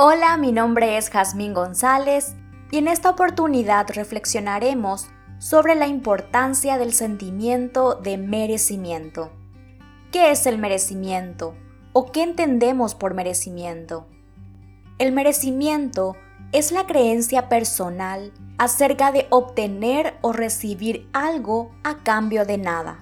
Hola, mi nombre es Jazmín González y en esta oportunidad reflexionaremos sobre la importancia del sentimiento de merecimiento. ¿Qué es el merecimiento? ¿O qué entendemos por merecimiento? El merecimiento es la creencia personal acerca de obtener o recibir algo a cambio de nada.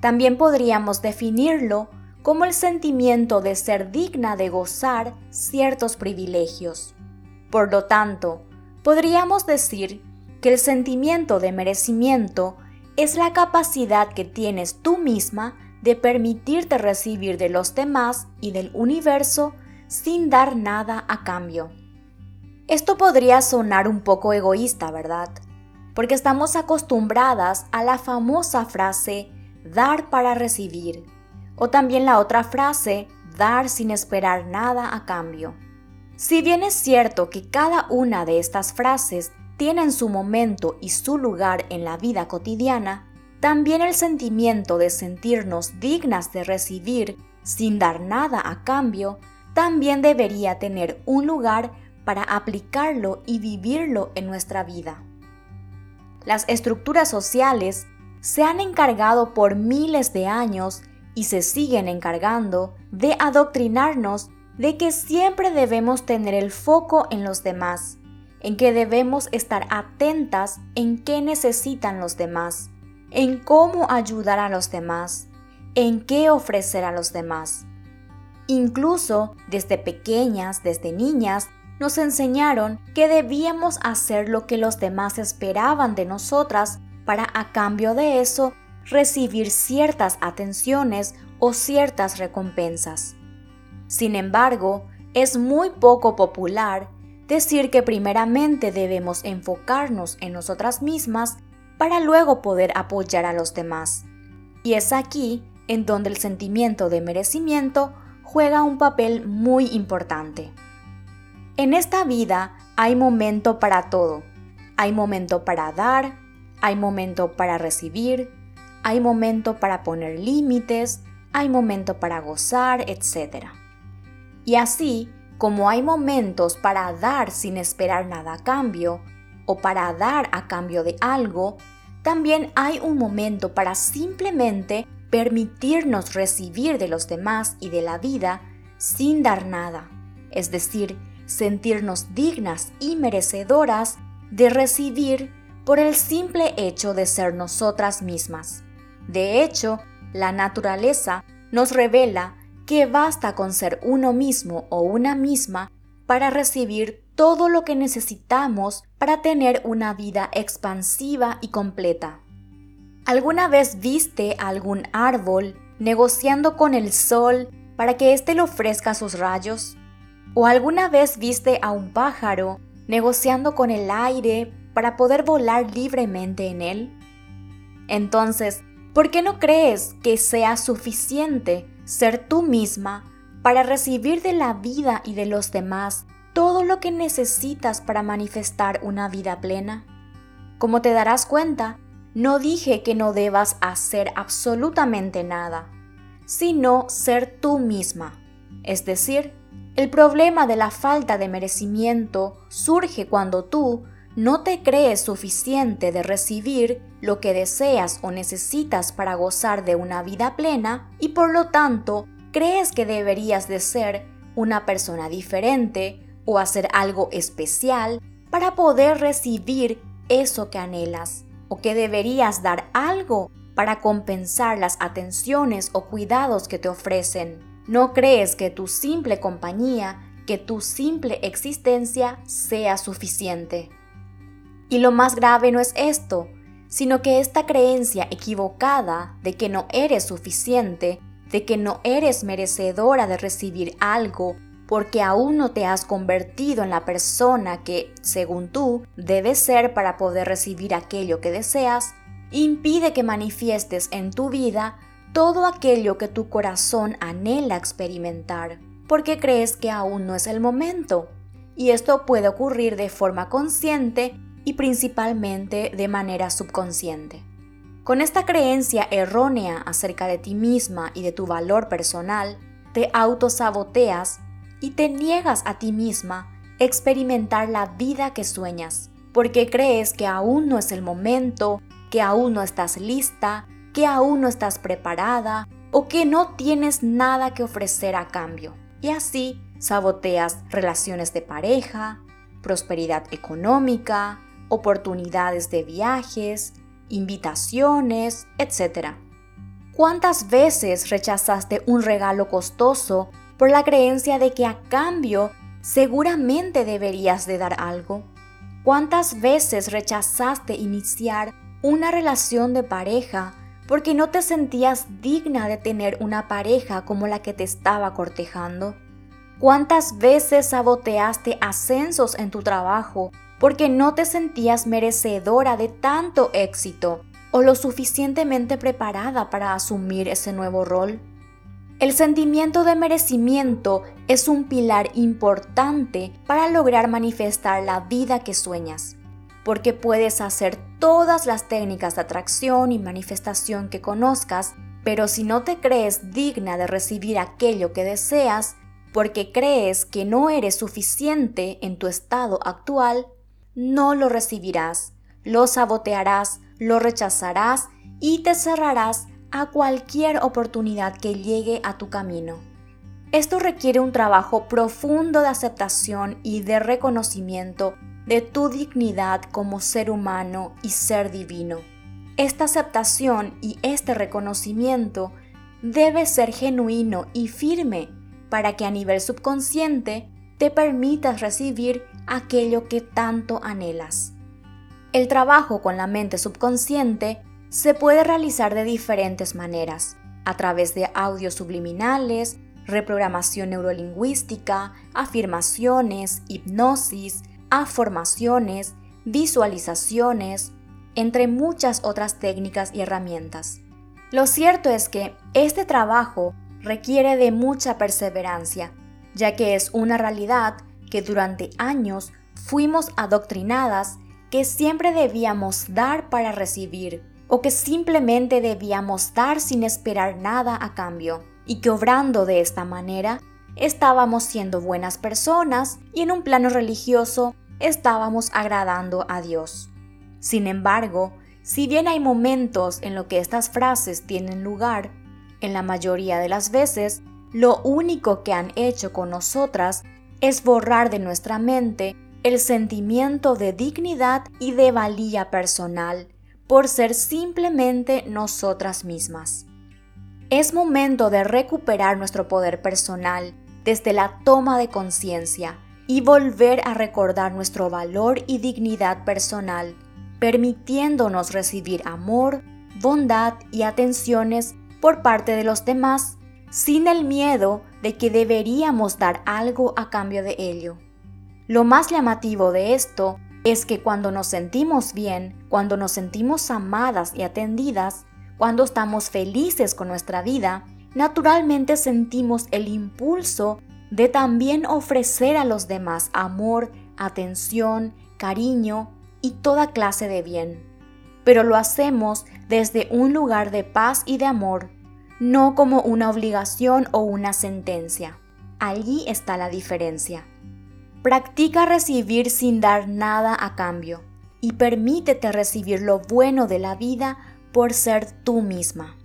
También podríamos definirlo como el sentimiento de ser digna de gozar ciertos privilegios. Por lo tanto, podríamos decir que el sentimiento de merecimiento es la capacidad que tienes tú misma de permitirte recibir de los demás y del universo sin dar nada a cambio. Esto podría sonar un poco egoísta, ¿verdad? Porque estamos acostumbradas a la famosa frase dar para recibir o también la otra frase, dar sin esperar nada a cambio. Si bien es cierto que cada una de estas frases tienen su momento y su lugar en la vida cotidiana, también el sentimiento de sentirnos dignas de recibir sin dar nada a cambio también debería tener un lugar para aplicarlo y vivirlo en nuestra vida. Las estructuras sociales se han encargado por miles de años y se siguen encargando de adoctrinarnos de que siempre debemos tener el foco en los demás, en que debemos estar atentas en qué necesitan los demás, en cómo ayudar a los demás, en qué ofrecer a los demás. Incluso desde pequeñas, desde niñas, nos enseñaron que debíamos hacer lo que los demás esperaban de nosotras para a cambio de eso recibir ciertas atenciones o ciertas recompensas. Sin embargo, es muy poco popular decir que primeramente debemos enfocarnos en nosotras mismas para luego poder apoyar a los demás. Y es aquí en donde el sentimiento de merecimiento juega un papel muy importante. En esta vida hay momento para todo. Hay momento para dar, hay momento para recibir, hay momento para poner límites, hay momento para gozar, etc. Y así, como hay momentos para dar sin esperar nada a cambio, o para dar a cambio de algo, también hay un momento para simplemente permitirnos recibir de los demás y de la vida sin dar nada, es decir, sentirnos dignas y merecedoras de recibir por el simple hecho de ser nosotras mismas. De hecho, la naturaleza nos revela que basta con ser uno mismo o una misma para recibir todo lo que necesitamos para tener una vida expansiva y completa. ¿Alguna vez viste a algún árbol negociando con el sol para que éste le ofrezca sus rayos? ¿O alguna vez viste a un pájaro negociando con el aire para poder volar libremente en él? Entonces, ¿Por qué no crees que sea suficiente ser tú misma para recibir de la vida y de los demás todo lo que necesitas para manifestar una vida plena? Como te darás cuenta, no dije que no debas hacer absolutamente nada, sino ser tú misma. Es decir, el problema de la falta de merecimiento surge cuando tú no te crees suficiente de recibir lo que deseas o necesitas para gozar de una vida plena y por lo tanto crees que deberías de ser una persona diferente o hacer algo especial para poder recibir eso que anhelas o que deberías dar algo para compensar las atenciones o cuidados que te ofrecen. No crees que tu simple compañía, que tu simple existencia sea suficiente. Y lo más grave no es esto, sino que esta creencia equivocada de que no eres suficiente, de que no eres merecedora de recibir algo, porque aún no te has convertido en la persona que, según tú, debes ser para poder recibir aquello que deseas, impide que manifiestes en tu vida todo aquello que tu corazón anhela experimentar, porque crees que aún no es el momento. Y esto puede ocurrir de forma consciente y principalmente de manera subconsciente. Con esta creencia errónea acerca de ti misma y de tu valor personal, te autosaboteas y te niegas a ti misma experimentar la vida que sueñas, porque crees que aún no es el momento, que aún no estás lista, que aún no estás preparada o que no tienes nada que ofrecer a cambio. Y así saboteas relaciones de pareja, prosperidad económica, oportunidades de viajes, invitaciones, etc. ¿Cuántas veces rechazaste un regalo costoso por la creencia de que a cambio seguramente deberías de dar algo? ¿Cuántas veces rechazaste iniciar una relación de pareja porque no te sentías digna de tener una pareja como la que te estaba cortejando? ¿Cuántas veces saboteaste ascensos en tu trabajo porque no te sentías merecedora de tanto éxito o lo suficientemente preparada para asumir ese nuevo rol? El sentimiento de merecimiento es un pilar importante para lograr manifestar la vida que sueñas, porque puedes hacer todas las técnicas de atracción y manifestación que conozcas, pero si no te crees digna de recibir aquello que deseas, porque crees que no eres suficiente en tu estado actual, no lo recibirás, lo sabotearás, lo rechazarás y te cerrarás a cualquier oportunidad que llegue a tu camino. Esto requiere un trabajo profundo de aceptación y de reconocimiento de tu dignidad como ser humano y ser divino. Esta aceptación y este reconocimiento debe ser genuino y firme para que a nivel subconsciente te permitas recibir aquello que tanto anhelas. El trabajo con la mente subconsciente se puede realizar de diferentes maneras, a través de audios subliminales, reprogramación neurolingüística, afirmaciones, hipnosis, afirmaciones, visualizaciones, entre muchas otras técnicas y herramientas. Lo cierto es que este trabajo requiere de mucha perseverancia, ya que es una realidad que durante años fuimos adoctrinadas que siempre debíamos dar para recibir, o que simplemente debíamos dar sin esperar nada a cambio, y que obrando de esta manera estábamos siendo buenas personas y en un plano religioso estábamos agradando a Dios. Sin embargo, si bien hay momentos en los que estas frases tienen lugar, en la mayoría de las veces, lo único que han hecho con nosotras es borrar de nuestra mente el sentimiento de dignidad y de valía personal por ser simplemente nosotras mismas. Es momento de recuperar nuestro poder personal desde la toma de conciencia y volver a recordar nuestro valor y dignidad personal, permitiéndonos recibir amor, bondad y atenciones por parte de los demás, sin el miedo de que deberíamos dar algo a cambio de ello. Lo más llamativo de esto es que cuando nos sentimos bien, cuando nos sentimos amadas y atendidas, cuando estamos felices con nuestra vida, naturalmente sentimos el impulso de también ofrecer a los demás amor, atención, cariño y toda clase de bien pero lo hacemos desde un lugar de paz y de amor, no como una obligación o una sentencia. Allí está la diferencia. Practica recibir sin dar nada a cambio y permítete recibir lo bueno de la vida por ser tú misma.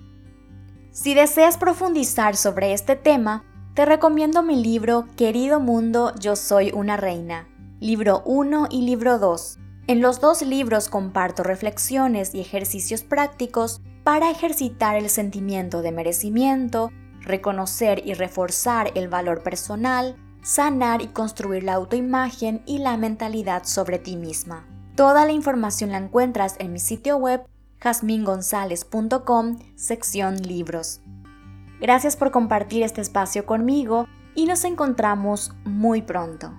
Si deseas profundizar sobre este tema, te recomiendo mi libro Querido Mundo, Yo Soy una Reina, libro 1 y libro 2 en los dos libros comparto reflexiones y ejercicios prácticos para ejercitar el sentimiento de merecimiento, reconocer y reforzar el valor personal, sanar y construir la autoimagen y la mentalidad sobre ti misma. Toda la información la encuentras en mi sitio web jasmingonzalez.com, sección libros. Gracias por compartir este espacio conmigo y nos encontramos muy pronto.